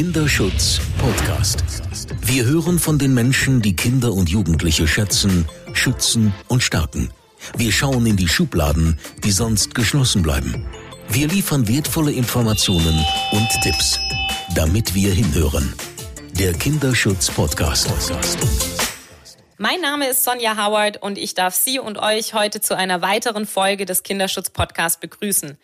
Kinderschutz Podcast. Wir hören von den Menschen, die Kinder und Jugendliche schätzen, schützen und stärken. Wir schauen in die Schubladen, die sonst geschlossen bleiben. Wir liefern wertvolle Informationen und Tipps, damit wir hinhören. Der Kinderschutz Podcast. Mein Name ist Sonja Howard und ich darf Sie und euch heute zu einer weiteren Folge des Kinderschutz Podcasts begrüßen.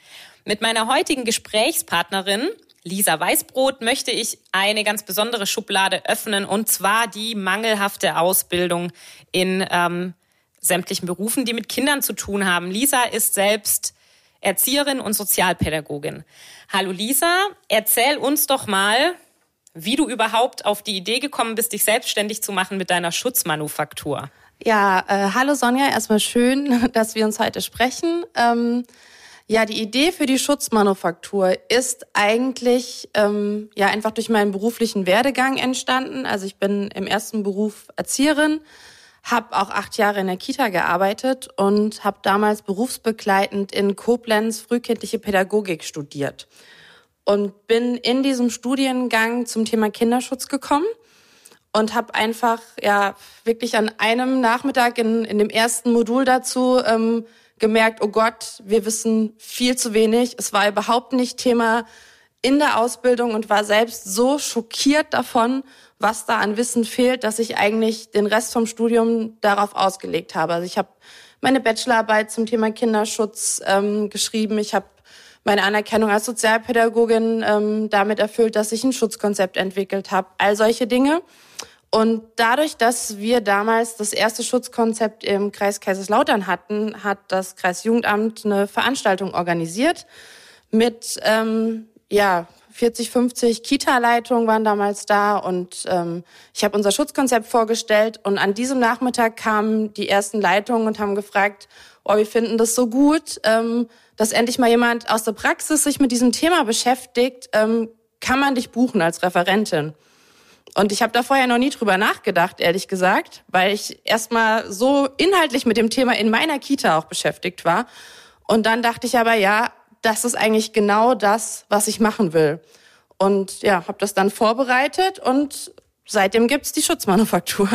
Mit meiner heutigen Gesprächspartnerin Lisa Weißbrot möchte ich eine ganz besondere Schublade öffnen und zwar die mangelhafte Ausbildung in ähm, sämtlichen Berufen, die mit Kindern zu tun haben. Lisa ist selbst Erzieherin und Sozialpädagogin. Hallo Lisa, erzähl uns doch mal, wie du überhaupt auf die Idee gekommen bist, dich selbstständig zu machen mit deiner Schutzmanufaktur. Ja, äh, hallo Sonja, erstmal schön, dass wir uns heute sprechen. Ähm, ja, die Idee für die Schutzmanufaktur ist eigentlich ähm, ja einfach durch meinen beruflichen Werdegang entstanden. Also ich bin im ersten Beruf Erzieherin, habe auch acht Jahre in der Kita gearbeitet und habe damals berufsbegleitend in Koblenz frühkindliche Pädagogik studiert und bin in diesem Studiengang zum Thema Kinderschutz gekommen und habe einfach ja wirklich an einem Nachmittag in, in dem ersten Modul dazu ähm, gemerkt, oh Gott, wir wissen viel zu wenig. Es war überhaupt nicht Thema in der Ausbildung und war selbst so schockiert davon, was da an Wissen fehlt, dass ich eigentlich den Rest vom Studium darauf ausgelegt habe. Also ich habe meine Bachelorarbeit zum Thema Kinderschutz ähm, geschrieben. Ich habe meine Anerkennung als Sozialpädagogin ähm, damit erfüllt, dass ich ein Schutzkonzept entwickelt habe. All solche Dinge. Und dadurch, dass wir damals das erste Schutzkonzept im Kreis Kaiserslautern hatten, hat das Kreisjugendamt eine Veranstaltung organisiert mit ähm, ja 40, 50 Kita-Leitungen waren damals da und ähm, ich habe unser Schutzkonzept vorgestellt und an diesem Nachmittag kamen die ersten Leitungen und haben gefragt, oh, wir finden das so gut, ähm, dass endlich mal jemand aus der Praxis sich mit diesem Thema beschäftigt, ähm, kann man dich buchen als Referentin. Und ich habe da vorher noch nie drüber nachgedacht, ehrlich gesagt, weil ich erstmal so inhaltlich mit dem Thema in meiner Kita auch beschäftigt war. Und dann dachte ich aber, ja, das ist eigentlich genau das, was ich machen will. Und ja, habe das dann vorbereitet und seitdem gibt's die Schutzmanufaktur.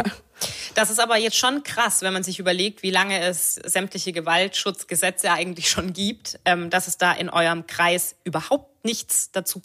Das ist aber jetzt schon krass, wenn man sich überlegt, wie lange es sämtliche Gewaltschutzgesetze eigentlich schon gibt, ähm, dass es da in eurem Kreis überhaupt nichts dazu,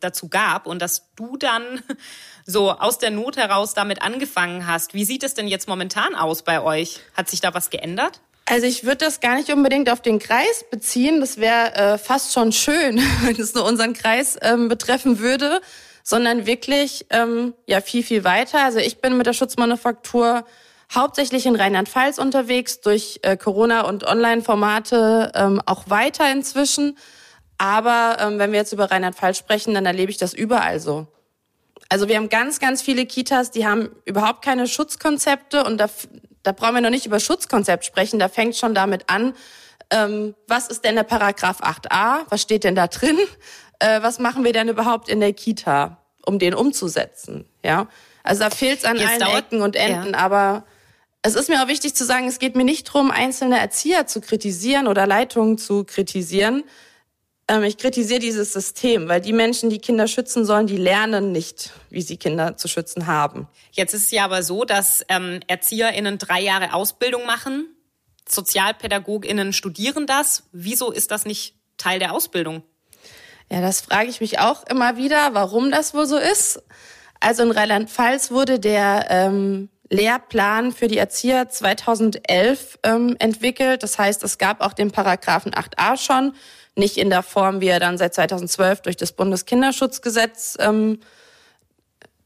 dazu gab und dass du dann so aus der Not heraus damit angefangen hast. Wie sieht es denn jetzt momentan aus bei euch? Hat sich da was geändert? Also ich würde das gar nicht unbedingt auf den Kreis beziehen. Das wäre äh, fast schon schön, wenn es nur unseren Kreis ähm, betreffen würde, sondern wirklich ähm, ja viel viel weiter. Also ich bin mit der Schutzmanufaktur hauptsächlich in Rheinland-Pfalz unterwegs, durch äh, Corona und Online-Formate ähm, auch weiter inzwischen. Aber ähm, wenn wir jetzt über Rheinland-Pfalz sprechen, dann erlebe ich das überall so. Also wir haben ganz, ganz viele Kitas, die haben überhaupt keine Schutzkonzepte und da, da brauchen wir noch nicht über Schutzkonzept sprechen. Da fängt schon damit an, ähm, was ist denn der Paragraph 8a? Was steht denn da drin? Äh, was machen wir denn überhaupt in der Kita, um den umzusetzen? Ja, also da fehlt es an Jetzt allen dauert, Ecken und Enden, ja. aber es ist mir auch wichtig zu sagen, es geht mir nicht darum, einzelne Erzieher zu kritisieren oder Leitungen zu kritisieren, ähm, ich kritisiere dieses System, weil die Menschen, die Kinder schützen sollen, die lernen nicht, wie sie Kinder zu schützen haben. Jetzt ist es ja aber so, dass ähm, ErzieherInnen drei Jahre Ausbildung machen. SozialpädagogInnen studieren das. Wieso ist das nicht Teil der Ausbildung? Ja, das frage ich mich auch immer wieder, warum das wohl so ist. Also in Rheinland-Pfalz wurde der ähm, Lehrplan für die Erzieher 2011 ähm, entwickelt. Das heißt, es gab auch den Paragraphen 8a schon nicht in der Form, wie er dann seit 2012 durch das Bundeskinderschutzgesetz ähm,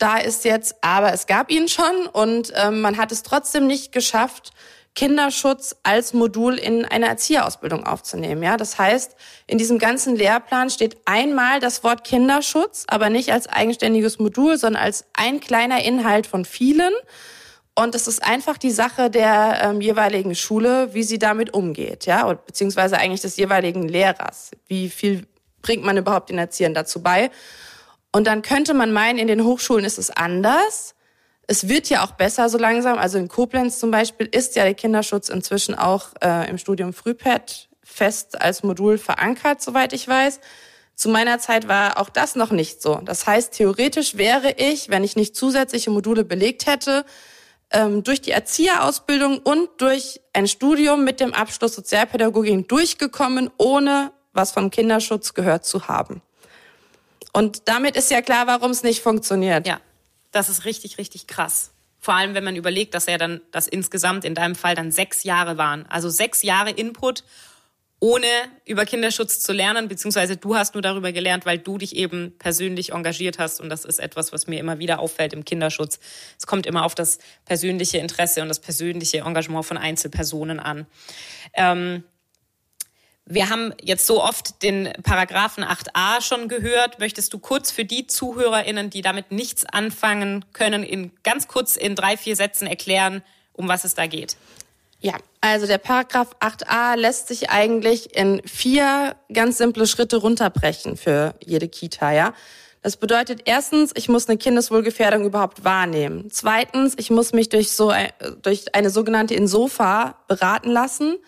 da ist jetzt, aber es gab ihn schon und ähm, man hat es trotzdem nicht geschafft, Kinderschutz als Modul in eine Erzieherausbildung aufzunehmen. Ja, das heißt, in diesem ganzen Lehrplan steht einmal das Wort Kinderschutz, aber nicht als eigenständiges Modul, sondern als ein kleiner Inhalt von vielen. Und es ist einfach die Sache der ähm, jeweiligen Schule, wie sie damit umgeht, ja, beziehungsweise eigentlich des jeweiligen Lehrers. Wie viel bringt man überhaupt den Erziehern dazu bei? Und dann könnte man meinen, in den Hochschulen ist es anders. Es wird ja auch besser so langsam. Also in Koblenz zum Beispiel ist ja der Kinderschutz inzwischen auch äh, im Studium Frühpet fest als Modul verankert, soweit ich weiß. Zu meiner Zeit war auch das noch nicht so. Das heißt, theoretisch wäre ich, wenn ich nicht zusätzliche Module belegt hätte, ähm, durch die Erzieherausbildung und durch ein Studium mit dem Abschluss Sozialpädagogik durchgekommen, ohne was vom Kinderschutz gehört zu haben. Und damit ist ja klar, warum es nicht funktioniert. Ja, das ist richtig, richtig krass. Vor allem, wenn man überlegt, dass ja dann, dass insgesamt in deinem Fall dann sechs Jahre waren. Also sechs Jahre Input, ohne über Kinderschutz zu lernen, beziehungsweise du hast nur darüber gelernt, weil du dich eben persönlich engagiert hast. Und das ist etwas, was mir immer wieder auffällt im Kinderschutz. Es kommt immer auf das persönliche Interesse und das persönliche Engagement von Einzelpersonen an. Ähm, wir haben jetzt so oft den Paragraphen 8a schon gehört. Möchtest du kurz für die ZuhörerInnen, die damit nichts anfangen können, in ganz kurz in drei, vier Sätzen erklären, um was es da geht? Ja, also der Paragraph 8a lässt sich eigentlich in vier ganz simple Schritte runterbrechen für jede Kita, ja. Das bedeutet erstens, ich muss eine Kindeswohlgefährdung überhaupt wahrnehmen. Zweitens, ich muss mich durch so durch eine sogenannte Insofa beraten lassen.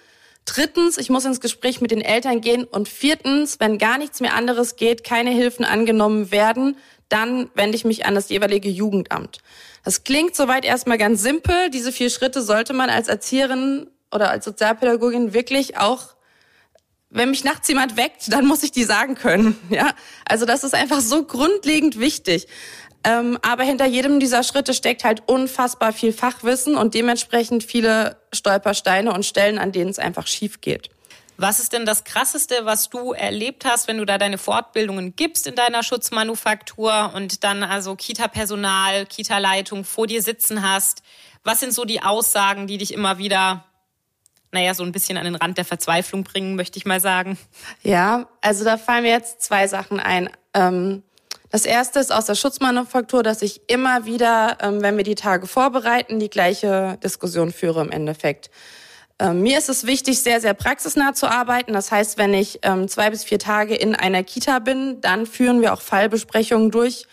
Drittens, ich muss ins Gespräch mit den Eltern gehen. Und viertens, wenn gar nichts mehr anderes geht, keine Hilfen angenommen werden, dann wende ich mich an das jeweilige Jugendamt. Das klingt soweit erstmal ganz simpel. Diese vier Schritte sollte man als Erzieherin oder als Sozialpädagogin wirklich auch wenn mich nachts jemand weckt, dann muss ich die sagen können. Ja, also das ist einfach so grundlegend wichtig. Ähm, aber hinter jedem dieser Schritte steckt halt unfassbar viel Fachwissen und dementsprechend viele Stolpersteine und Stellen, an denen es einfach schief geht. Was ist denn das Krasseste, was du erlebt hast, wenn du da deine Fortbildungen gibst in deiner Schutzmanufaktur und dann also Kita-Personal, Kita-Leitung vor dir sitzen hast? Was sind so die Aussagen, die dich immer wieder, naja, so ein bisschen an den Rand der Verzweiflung bringen, möchte ich mal sagen? Ja, also da fallen mir jetzt zwei Sachen ein. Ähm das erste ist aus der Schutzmanufaktur, dass ich immer wieder, ähm, wenn wir die Tage vorbereiten, die gleiche Diskussion führe im Endeffekt. Ähm, mir ist es wichtig, sehr, sehr praxisnah zu arbeiten. Das heißt, wenn ich ähm, zwei bis vier Tage in einer Kita bin, dann führen wir auch Fallbesprechungen durch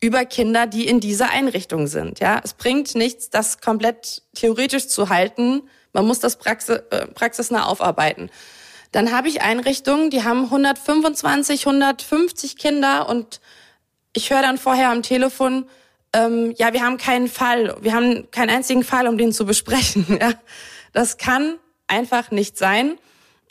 über Kinder, die in dieser Einrichtung sind. Ja, es bringt nichts, das komplett theoretisch zu halten. Man muss das äh, praxisnah aufarbeiten. Dann habe ich Einrichtungen, die haben 125, 150 Kinder und ich höre dann vorher am Telefon, ähm, ja, wir haben keinen Fall, wir haben keinen einzigen Fall, um den zu besprechen. Ja. Das kann einfach nicht sein.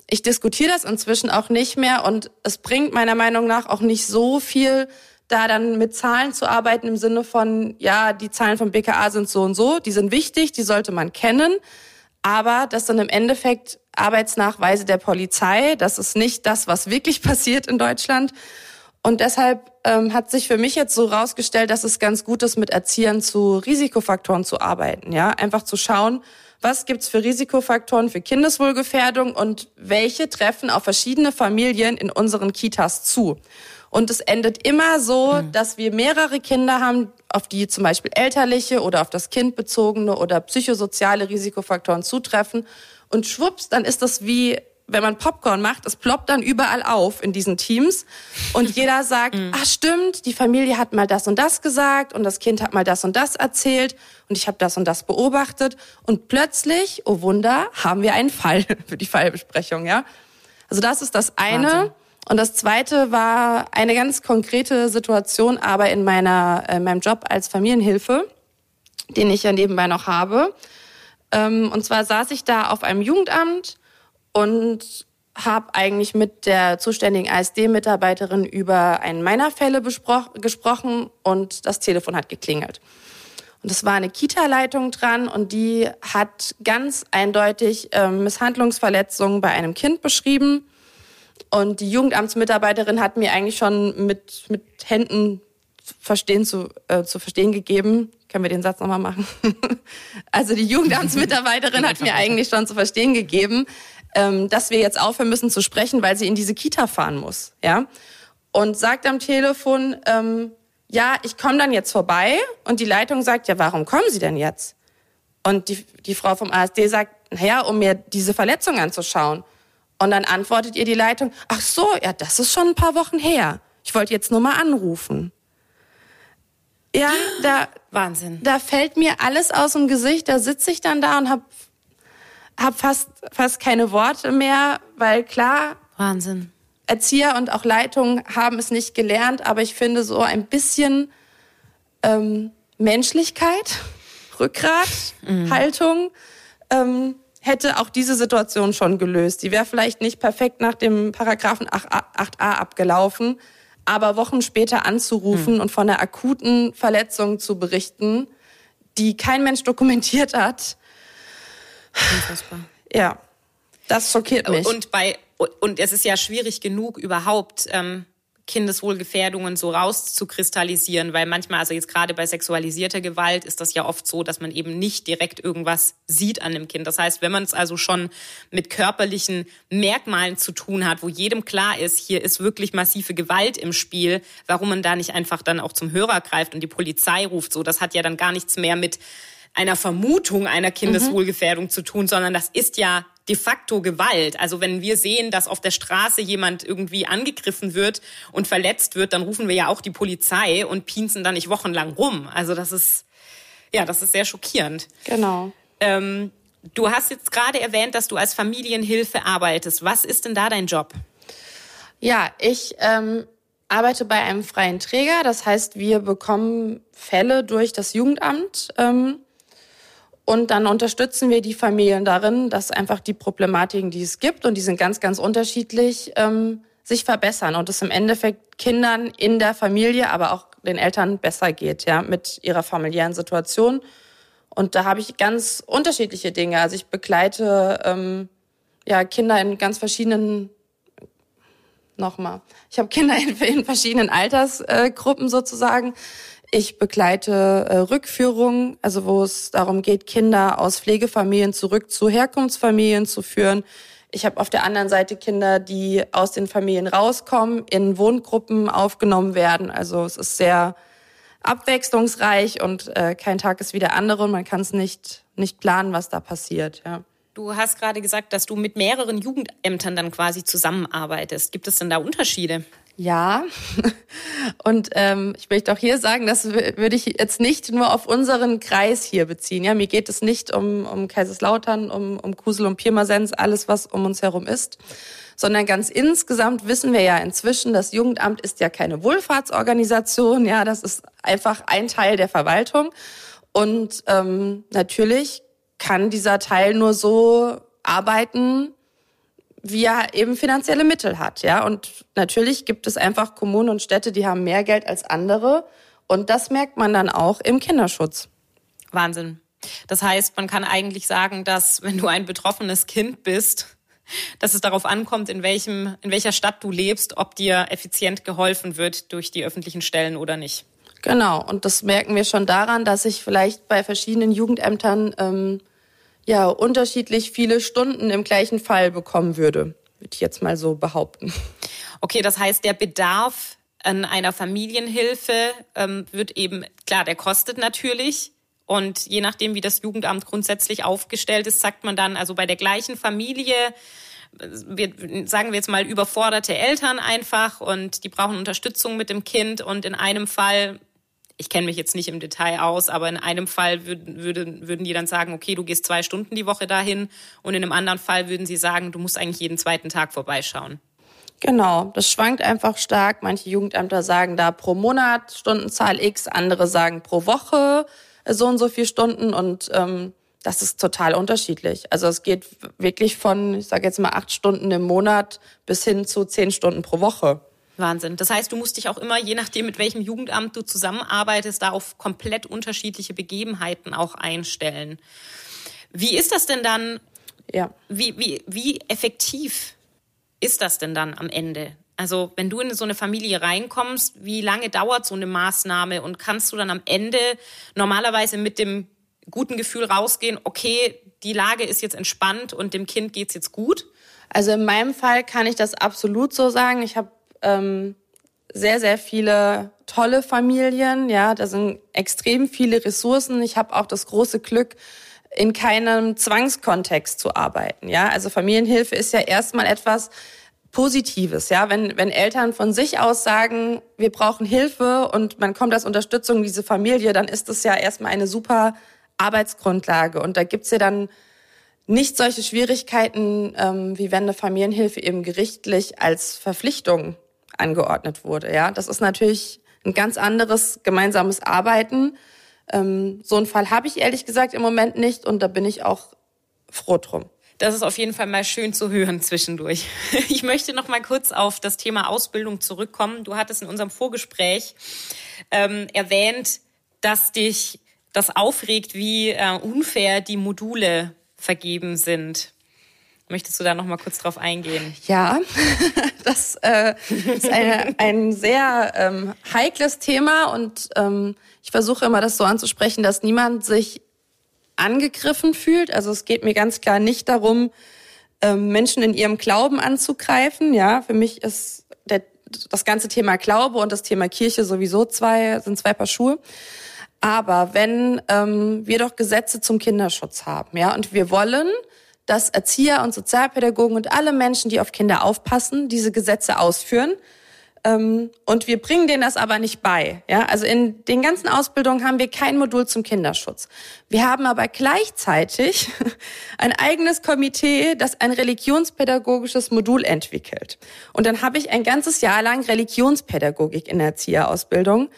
Ich diskutiere das inzwischen auch nicht mehr und es bringt meiner Meinung nach auch nicht so viel, da dann mit Zahlen zu arbeiten im Sinne von, ja, die Zahlen vom BKA sind so und so, die sind wichtig, die sollte man kennen, aber das sind im Endeffekt Arbeitsnachweise der Polizei, das ist nicht das, was wirklich passiert in Deutschland. Und deshalb ähm, hat sich für mich jetzt so rausgestellt, dass es ganz gut ist, mit Erziehern zu Risikofaktoren zu arbeiten. Ja, einfach zu schauen, was gibt's für Risikofaktoren für Kindeswohlgefährdung und welche treffen auf verschiedene Familien in unseren Kitas zu. Und es endet immer so, mhm. dass wir mehrere Kinder haben, auf die zum Beispiel elterliche oder auf das Kind bezogene oder psychosoziale Risikofaktoren zutreffen. Und schwupps, dann ist das wie wenn man Popcorn macht, es ploppt dann überall auf in diesen Teams und jeder sagt, mhm. ach stimmt, die Familie hat mal das und das gesagt und das Kind hat mal das und das erzählt und ich habe das und das beobachtet und plötzlich, oh Wunder, haben wir einen Fall für die Fallbesprechung, ja? Also das ist das eine Wahnsinn. Und das zweite war eine ganz konkrete Situation, aber in meiner in meinem Job als Familienhilfe, den ich ja nebenbei noch habe. Ähm, und zwar saß ich da auf einem Jugendamt und habe eigentlich mit der zuständigen ASD-Mitarbeiterin über einen meiner Fälle gesprochen und das Telefon hat geklingelt. Und es war eine Kita-Leitung dran und die hat ganz eindeutig äh, Misshandlungsverletzungen bei einem Kind beschrieben. Und die Jugendamtsmitarbeiterin hat mir eigentlich schon mit, mit Händen verstehen zu, äh, zu verstehen gegeben. Können wir den Satz nochmal machen? also die Jugendamtsmitarbeiterin hat mir eigentlich schon zu verstehen gegeben, ähm, dass wir jetzt aufhören müssen zu sprechen, weil sie in diese Kita fahren muss, ja. Und sagt am Telefon, ähm, ja, ich komme dann jetzt vorbei. Und die Leitung sagt, ja, warum kommen Sie denn jetzt? Und die, die Frau vom ASD sagt, naja, um mir diese Verletzung anzuschauen. Und dann antwortet ihr die Leitung, ach so, ja, das ist schon ein paar Wochen her. Ich wollte jetzt nur mal anrufen. Ja, da Wahnsinn. Da fällt mir alles aus dem Gesicht. Da sitze ich dann da und habe habe fast, fast keine Worte mehr, weil klar. Wahnsinn. Erzieher und auch Leitung haben es nicht gelernt, aber ich finde so ein bisschen ähm, Menschlichkeit, Rückgrat, mhm. Haltung ähm, hätte auch diese Situation schon gelöst. Die wäre vielleicht nicht perfekt nach dem Paragraphen 8a abgelaufen, aber Wochen später anzurufen mhm. und von einer akuten Verletzung zu berichten, die kein Mensch dokumentiert hat. Unfassbar. Ja, das schockiert mich. Und bei und es ist ja schwierig genug überhaupt ähm, Kindeswohlgefährdungen so rauszukristallisieren, weil manchmal, also jetzt gerade bei sexualisierter Gewalt, ist das ja oft so, dass man eben nicht direkt irgendwas sieht an dem Kind. Das heißt, wenn man es also schon mit körperlichen Merkmalen zu tun hat, wo jedem klar ist, hier ist wirklich massive Gewalt im Spiel, warum man da nicht einfach dann auch zum Hörer greift und die Polizei ruft, so, das hat ja dann gar nichts mehr mit einer Vermutung einer Kindeswohlgefährdung mhm. zu tun, sondern das ist ja de facto Gewalt. Also wenn wir sehen, dass auf der Straße jemand irgendwie angegriffen wird und verletzt wird, dann rufen wir ja auch die Polizei und pinsen da nicht wochenlang rum. Also das ist, ja, das ist sehr schockierend. Genau. Ähm, du hast jetzt gerade erwähnt, dass du als Familienhilfe arbeitest. Was ist denn da dein Job? Ja, ich ähm, arbeite bei einem freien Träger. Das heißt, wir bekommen Fälle durch das Jugendamt. Ähm, und dann unterstützen wir die Familien darin, dass einfach die Problematiken, die es gibt, und die sind ganz, ganz unterschiedlich, ähm, sich verbessern und es im Endeffekt Kindern in der Familie, aber auch den Eltern besser geht, ja, mit ihrer familiären Situation. Und da habe ich ganz unterschiedliche Dinge. Also ich begleite ähm, ja Kinder in ganz verschiedenen nochmal. Ich habe Kinder in, in verschiedenen Altersgruppen sozusagen. Ich begleite äh, Rückführungen, also wo es darum geht, Kinder aus Pflegefamilien zurück zu Herkunftsfamilien zu führen. Ich habe auf der anderen Seite Kinder, die aus den Familien rauskommen, in Wohngruppen aufgenommen werden. Also es ist sehr abwechslungsreich und äh, kein Tag ist wie der andere. Man kann es nicht, nicht planen, was da passiert. Ja. Du hast gerade gesagt, dass du mit mehreren Jugendämtern dann quasi zusammenarbeitest. Gibt es denn da Unterschiede? Ja, und ähm, ich möchte auch hier sagen, das würde ich jetzt nicht nur auf unseren Kreis hier beziehen. Ja, mir geht es nicht um, um Kaiserslautern, um, um Kusel, um Pirmasens, alles, was um uns herum ist, sondern ganz insgesamt wissen wir ja inzwischen, das Jugendamt ist ja keine Wohlfahrtsorganisation, ja, das ist einfach ein Teil der Verwaltung. Und ähm, natürlich kann dieser Teil nur so arbeiten, wie er eben finanzielle Mittel hat, ja. Und natürlich gibt es einfach Kommunen und Städte, die haben mehr Geld als andere. Und das merkt man dann auch im Kinderschutz. Wahnsinn. Das heißt, man kann eigentlich sagen, dass wenn du ein betroffenes Kind bist, dass es darauf ankommt, in welchem, in welcher Stadt du lebst, ob dir effizient geholfen wird durch die öffentlichen Stellen oder nicht. Genau. Und das merken wir schon daran, dass ich vielleicht bei verschiedenen Jugendämtern ähm, ja unterschiedlich viele Stunden im gleichen Fall bekommen würde, würde ich jetzt mal so behaupten. Okay, das heißt, der Bedarf an einer Familienhilfe ähm, wird eben, klar, der kostet natürlich. Und je nachdem, wie das Jugendamt grundsätzlich aufgestellt ist, sagt man dann, also bei der gleichen Familie, wir, sagen wir jetzt mal überforderte Eltern einfach und die brauchen Unterstützung mit dem Kind und in einem Fall ich kenne mich jetzt nicht im Detail aus, aber in einem Fall würden, würden, würden die dann sagen, okay, du gehst zwei Stunden die Woche dahin und in einem anderen Fall würden sie sagen, du musst eigentlich jeden zweiten Tag vorbeischauen. Genau, das schwankt einfach stark. Manche Jugendämter sagen da pro Monat Stundenzahl X, andere sagen pro Woche so und so viele Stunden und ähm, das ist total unterschiedlich. Also es geht wirklich von, ich sage jetzt mal, acht Stunden im Monat bis hin zu zehn Stunden pro Woche. Wahnsinn. Das heißt, du musst dich auch immer, je nachdem, mit welchem Jugendamt du zusammenarbeitest, da auf komplett unterschiedliche Begebenheiten auch einstellen. Wie ist das denn dann? Ja. Wie, wie, wie effektiv ist das denn dann am Ende? Also, wenn du in so eine Familie reinkommst, wie lange dauert so eine Maßnahme und kannst du dann am Ende normalerweise mit dem guten Gefühl rausgehen, okay, die Lage ist jetzt entspannt und dem Kind geht's jetzt gut? Also in meinem Fall kann ich das absolut so sagen. Ich habe ähm, sehr, sehr viele tolle Familien. Ja, da sind extrem viele Ressourcen. Ich habe auch das große Glück, in keinem Zwangskontext zu arbeiten. Ja, also Familienhilfe ist ja erstmal etwas Positives. Ja, wenn, wenn Eltern von sich aus sagen, wir brauchen Hilfe und man kommt als Unterstützung in diese Familie, dann ist das ja erstmal eine super Arbeitsgrundlage. Und da gibt's ja dann nicht solche Schwierigkeiten, ähm, wie wenn eine Familienhilfe eben gerichtlich als Verpflichtung angeordnet wurde. Ja, das ist natürlich ein ganz anderes gemeinsames Arbeiten. Ähm, so einen Fall habe ich ehrlich gesagt im Moment nicht und da bin ich auch froh drum. Das ist auf jeden Fall mal schön zu hören zwischendurch. Ich möchte noch mal kurz auf das Thema Ausbildung zurückkommen. Du hattest in unserem Vorgespräch ähm, erwähnt, dass dich das aufregt, wie äh, unfair die Module vergeben sind. Möchtest du da noch mal kurz drauf eingehen? Ja, das äh, ist eine, ein sehr ähm, heikles Thema und ähm, ich versuche immer, das so anzusprechen, dass niemand sich angegriffen fühlt. Also es geht mir ganz klar nicht darum, ähm, Menschen in ihrem Glauben anzugreifen. Ja, für mich ist der, das ganze Thema Glaube und das Thema Kirche sowieso zwei sind zwei Paar Schuhe. Aber wenn ähm, wir doch Gesetze zum Kinderschutz haben, ja, und wir wollen, dass Erzieher und Sozialpädagogen und alle Menschen, die auf Kinder aufpassen, diese Gesetze ausführen, ähm, und wir bringen denen das aber nicht bei. Ja, also in den ganzen Ausbildungen haben wir kein Modul zum Kinderschutz. Wir haben aber gleichzeitig ein eigenes Komitee, das ein religionspädagogisches Modul entwickelt. Und dann habe ich ein ganzes Jahr lang Religionspädagogik in der Erzieherausbildung.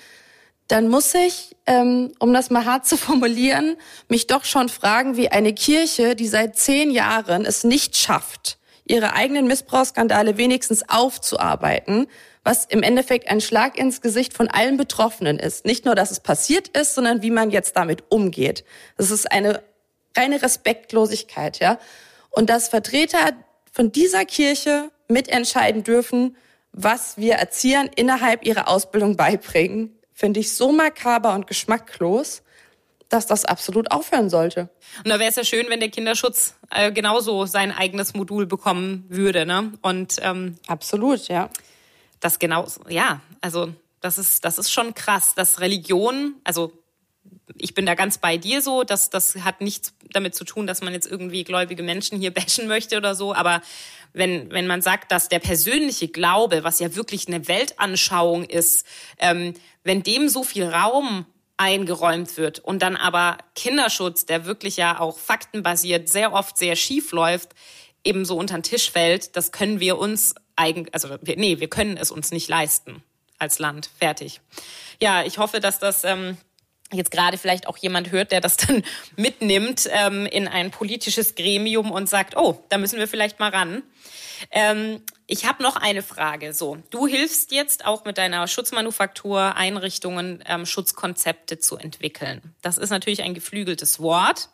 Dann muss ich, ähm, um das mal hart zu formulieren, mich doch schon fragen, wie eine Kirche, die seit zehn Jahren es nicht schafft, ihre eigenen Missbrauchsskandale wenigstens aufzuarbeiten, was im Endeffekt ein Schlag ins Gesicht von allen Betroffenen ist. Nicht nur, dass es passiert ist, sondern wie man jetzt damit umgeht. Das ist eine reine Respektlosigkeit, ja. Und dass Vertreter von dieser Kirche mitentscheiden dürfen, was wir Erziehern innerhalb ihrer Ausbildung beibringen, finde ich so makaber und geschmacklos, dass das absolut aufhören sollte. Und da wäre es ja schön, wenn der Kinderschutz äh, genauso sein eigenes Modul bekommen würde, ne? Und ähm, absolut, ja das genau, ja, also das ist, das ist schon krass, dass Religion, also ich bin da ganz bei dir so, dass das hat nichts damit zu tun, dass man jetzt irgendwie gläubige Menschen hier bashen möchte oder so, aber wenn, wenn man sagt, dass der persönliche Glaube, was ja wirklich eine Weltanschauung ist, ähm, wenn dem so viel Raum eingeräumt wird und dann aber Kinderschutz, der wirklich ja auch faktenbasiert sehr oft sehr schief läuft, eben so unter den Tisch fällt, das können wir uns eigentlich, also wir, nee, wir können es uns nicht leisten als Land. Fertig. Ja, ich hoffe, dass das ähm, jetzt gerade vielleicht auch jemand hört, der das dann mitnimmt ähm, in ein politisches Gremium und sagt, oh, da müssen wir vielleicht mal ran. Ähm, ich habe noch eine Frage. So, du hilfst jetzt auch mit deiner Schutzmanufaktur Einrichtungen ähm, Schutzkonzepte zu entwickeln. Das ist natürlich ein geflügeltes Wort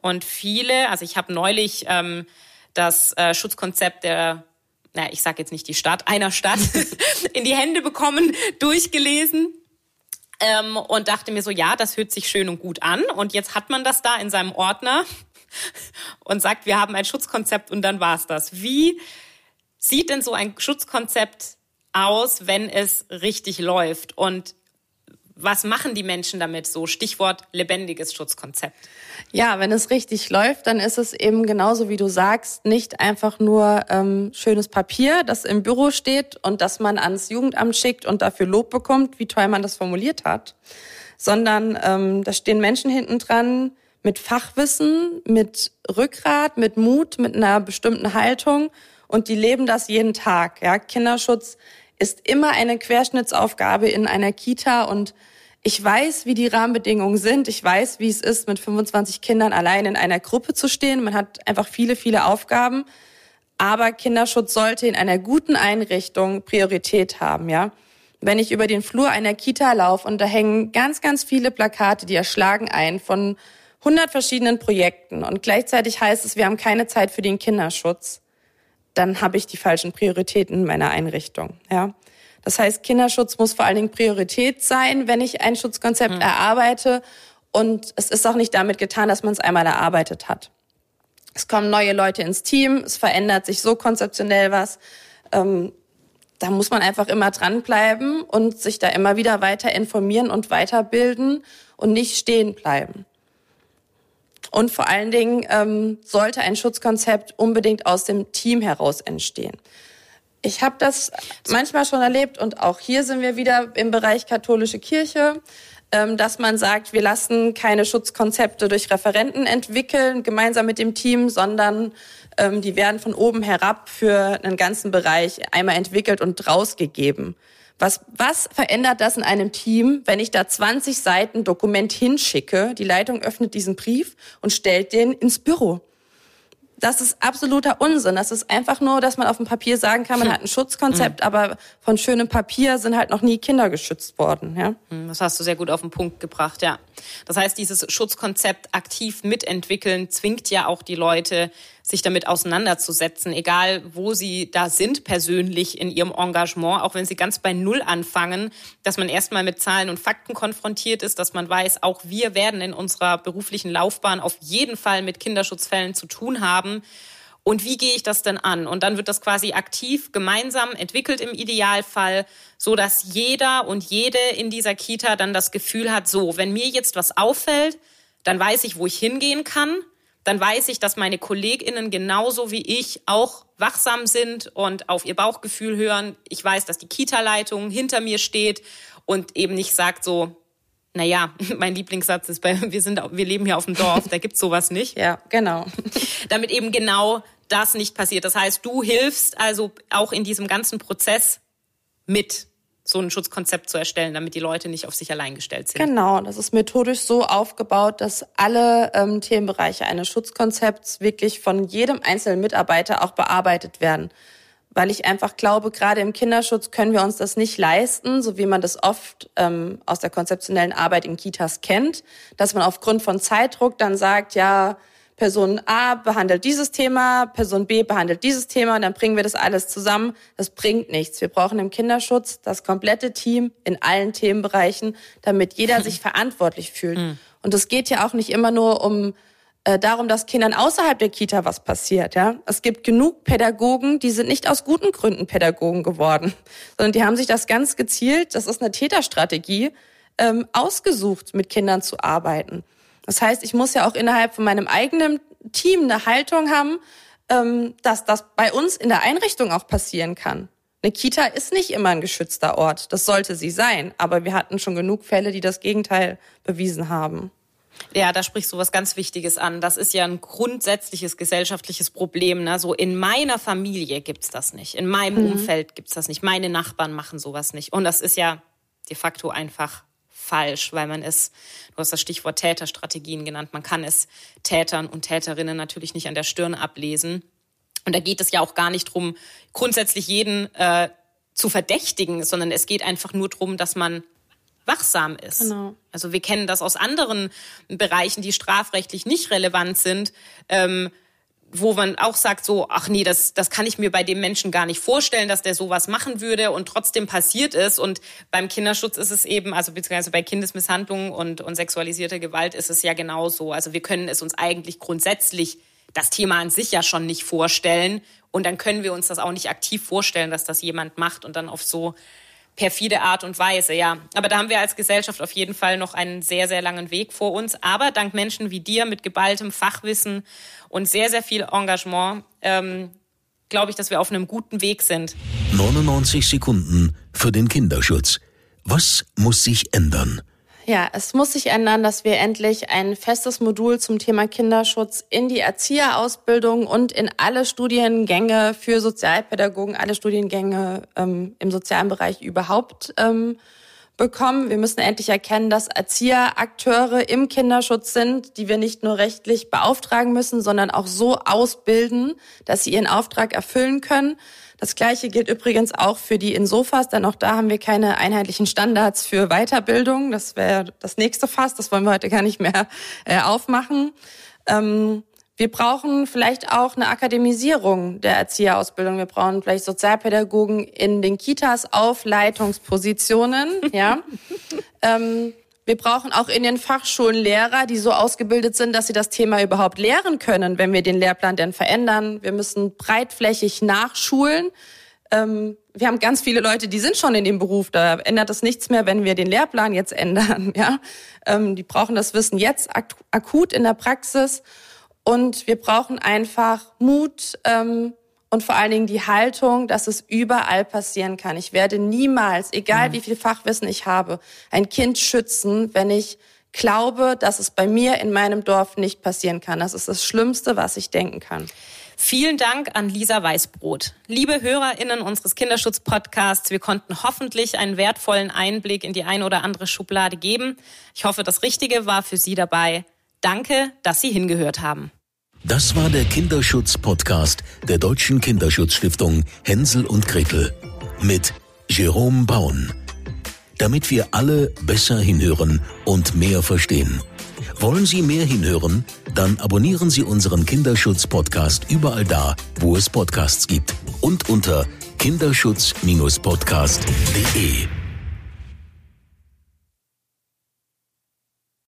und viele, also ich habe neulich ähm, das äh, Schutzkonzept der na, ich sage jetzt nicht die Stadt, einer Stadt in die Hände bekommen, durchgelesen ähm, und dachte mir so, ja, das hört sich schön und gut an. Und jetzt hat man das da in seinem Ordner und sagt, wir haben ein Schutzkonzept und dann war's das. Wie sieht denn so ein Schutzkonzept aus, wenn es richtig läuft? Und was machen die Menschen damit so? Stichwort lebendiges Schutzkonzept. Ja, wenn es richtig läuft, dann ist es eben genauso wie du sagst, nicht einfach nur ähm, schönes Papier, das im Büro steht und das man ans Jugendamt schickt und dafür Lob bekommt, wie toll man das formuliert hat, sondern ähm, da stehen Menschen hinten dran mit Fachwissen, mit Rückgrat, mit Mut, mit einer bestimmten Haltung und die leben das jeden Tag. Ja, Kinderschutz ist immer eine Querschnittsaufgabe in einer Kita und ich weiß, wie die Rahmenbedingungen sind. Ich weiß, wie es ist, mit 25 Kindern allein in einer Gruppe zu stehen. Man hat einfach viele, viele Aufgaben. Aber Kinderschutz sollte in einer guten Einrichtung Priorität haben, ja. Wenn ich über den Flur einer Kita laufe und da hängen ganz, ganz viele Plakate, die erschlagen ein von 100 verschiedenen Projekten und gleichzeitig heißt es, wir haben keine Zeit für den Kinderschutz, dann habe ich die falschen Prioritäten in meiner Einrichtung. Ja. Das heißt, Kinderschutz muss vor allen Dingen Priorität sein, wenn ich ein Schutzkonzept mhm. erarbeite. Und es ist auch nicht damit getan, dass man es einmal erarbeitet hat. Es kommen neue Leute ins Team, es verändert sich so konzeptionell was. Ähm, da muss man einfach immer dranbleiben und sich da immer wieder weiter informieren und weiterbilden und nicht stehen bleiben. Und vor allen Dingen ähm, sollte ein Schutzkonzept unbedingt aus dem Team heraus entstehen. Ich habe das manchmal schon erlebt und auch hier sind wir wieder im Bereich katholische Kirche, ähm, dass man sagt, wir lassen keine Schutzkonzepte durch Referenten entwickeln, gemeinsam mit dem Team, sondern ähm, die werden von oben herab für einen ganzen Bereich einmal entwickelt und rausgegeben. Was, was verändert das in einem Team, wenn ich da 20 Seiten Dokument hinschicke? Die Leitung öffnet diesen Brief und stellt den ins Büro das ist absoluter Unsinn. Das ist einfach nur, dass man auf dem Papier sagen kann, man hat ein Schutzkonzept, mhm. aber von schönem Papier sind halt noch nie Kinder geschützt worden. Ja? Mhm, das hast du sehr gut auf den Punkt gebracht, ja. Das heißt, dieses Schutzkonzept aktiv mitentwickeln zwingt ja auch die Leute, sich damit auseinanderzusetzen, egal wo sie da sind persönlich in ihrem Engagement, auch wenn sie ganz bei Null anfangen, dass man erstmal mit Zahlen und Fakten konfrontiert ist, dass man weiß, auch wir werden in unserer beruflichen Laufbahn auf jeden Fall mit Kinderschutzfällen zu tun haben. Und wie gehe ich das denn an? Und dann wird das quasi aktiv gemeinsam entwickelt im Idealfall, so dass jeder und jede in dieser Kita dann das Gefühl hat, so, wenn mir jetzt was auffällt, dann weiß ich, wo ich hingehen kann dann weiß ich, dass meine KollegInnen genauso wie ich auch wachsam sind und auf ihr Bauchgefühl hören. Ich weiß, dass die Kita-Leitung hinter mir steht und eben nicht sagt so, naja, mein Lieblingssatz ist bei, wir sind, wir leben hier auf dem Dorf, da gibt's sowas nicht. Ja, genau. Damit eben genau das nicht passiert. Das heißt, du hilfst also auch in diesem ganzen Prozess mit so ein Schutzkonzept zu erstellen, damit die Leute nicht auf sich allein gestellt sind. Genau, das ist methodisch so aufgebaut, dass alle ähm, Themenbereiche eines Schutzkonzepts wirklich von jedem einzelnen Mitarbeiter auch bearbeitet werden. Weil ich einfach glaube, gerade im Kinderschutz können wir uns das nicht leisten, so wie man das oft ähm, aus der konzeptionellen Arbeit in Kitas kennt, dass man aufgrund von Zeitdruck dann sagt, ja, Person A behandelt dieses Thema, Person B behandelt dieses Thema und dann bringen wir das alles zusammen. Das bringt nichts. Wir brauchen im Kinderschutz das komplette Team in allen Themenbereichen, damit jeder sich verantwortlich fühlt. Mhm. Und es geht ja auch nicht immer nur um äh, darum, dass Kindern außerhalb der Kita was passiert. Ja, es gibt genug Pädagogen, die sind nicht aus guten Gründen Pädagogen geworden, sondern die haben sich das ganz gezielt. Das ist eine Täterstrategie ähm, ausgesucht, mit Kindern zu arbeiten. Das heißt, ich muss ja auch innerhalb von meinem eigenen Team eine Haltung haben, ähm, dass das bei uns in der Einrichtung auch passieren kann. Eine Kita ist nicht immer ein geschützter Ort. Das sollte sie sein. Aber wir hatten schon genug Fälle, die das Gegenteil bewiesen haben. Ja, da sprichst du was ganz Wichtiges an. Das ist ja ein grundsätzliches gesellschaftliches Problem. Ne? So in meiner Familie gibt's das nicht. In meinem mhm. Umfeld gibt's das nicht. Meine Nachbarn machen sowas nicht. Und das ist ja de facto einfach falsch, weil man es, du hast das Stichwort Täterstrategien genannt, man kann es Tätern und Täterinnen natürlich nicht an der Stirn ablesen. Und da geht es ja auch gar nicht drum, grundsätzlich jeden äh, zu verdächtigen, sondern es geht einfach nur drum, dass man wachsam ist. Genau. Also wir kennen das aus anderen Bereichen, die strafrechtlich nicht relevant sind. Ähm, wo man auch sagt so, ach nee, das, das kann ich mir bei dem Menschen gar nicht vorstellen, dass der sowas machen würde und trotzdem passiert ist. Und beim Kinderschutz ist es eben, also beziehungsweise bei Kindesmisshandlung und, und sexualisierter Gewalt ist es ja genauso. Also wir können es uns eigentlich grundsätzlich das Thema an sich ja schon nicht vorstellen. Und dann können wir uns das auch nicht aktiv vorstellen, dass das jemand macht und dann auf so perfide Art und Weise, ja. Aber da haben wir als Gesellschaft auf jeden Fall noch einen sehr, sehr langen Weg vor uns. Aber dank Menschen wie dir mit geballtem Fachwissen und sehr, sehr viel Engagement, ähm, glaube ich, dass wir auf einem guten Weg sind. 99 Sekunden für den Kinderschutz. Was muss sich ändern? Ja, es muss sich ändern, dass wir endlich ein festes Modul zum Thema Kinderschutz in die Erzieherausbildung und in alle Studiengänge für Sozialpädagogen, alle Studiengänge ähm, im sozialen Bereich überhaupt ähm, bekommen. Wir müssen endlich erkennen, dass Erzieher Akteure im Kinderschutz sind, die wir nicht nur rechtlich beauftragen müssen, sondern auch so ausbilden, dass sie ihren Auftrag erfüllen können. Das Gleiche gilt übrigens auch für die Insofas, denn auch da haben wir keine einheitlichen Standards für Weiterbildung. Das wäre das nächste Fass, das wollen wir heute gar nicht mehr äh, aufmachen. Ähm, wir brauchen vielleicht auch eine Akademisierung der Erzieherausbildung. Wir brauchen vielleicht Sozialpädagogen in den Kitas auf Leitungspositionen. Ja. ähm, wir brauchen auch in den Fachschulen Lehrer, die so ausgebildet sind, dass sie das Thema überhaupt lehren können, wenn wir den Lehrplan denn verändern. Wir müssen breitflächig nachschulen. Ähm, wir haben ganz viele Leute, die sind schon in dem Beruf. Da ändert es nichts mehr, wenn wir den Lehrplan jetzt ändern. Ja, ähm, die brauchen das Wissen jetzt ak akut in der Praxis. Und wir brauchen einfach Mut ähm, und vor allen Dingen die Haltung, dass es überall passieren kann. Ich werde niemals, egal wie viel Fachwissen ich habe, ein Kind schützen, wenn ich glaube, dass es bei mir in meinem Dorf nicht passieren kann. Das ist das Schlimmste, was ich denken kann. Vielen Dank an Lisa Weißbrot. Liebe HörerInnen unseres Kinderschutz-Podcasts, wir konnten hoffentlich einen wertvollen Einblick in die eine oder andere Schublade geben. Ich hoffe, das Richtige war für Sie dabei. Danke, dass Sie hingehört haben. Das war der Kinderschutz-Podcast der Deutschen Kinderschutzstiftung Hänsel und Gretel mit Jerome Baun. Damit wir alle besser hinhören und mehr verstehen. Wollen Sie mehr hinhören? Dann abonnieren Sie unseren Kinderschutz-Podcast überall da, wo es Podcasts gibt und unter kinderschutz-podcast.de.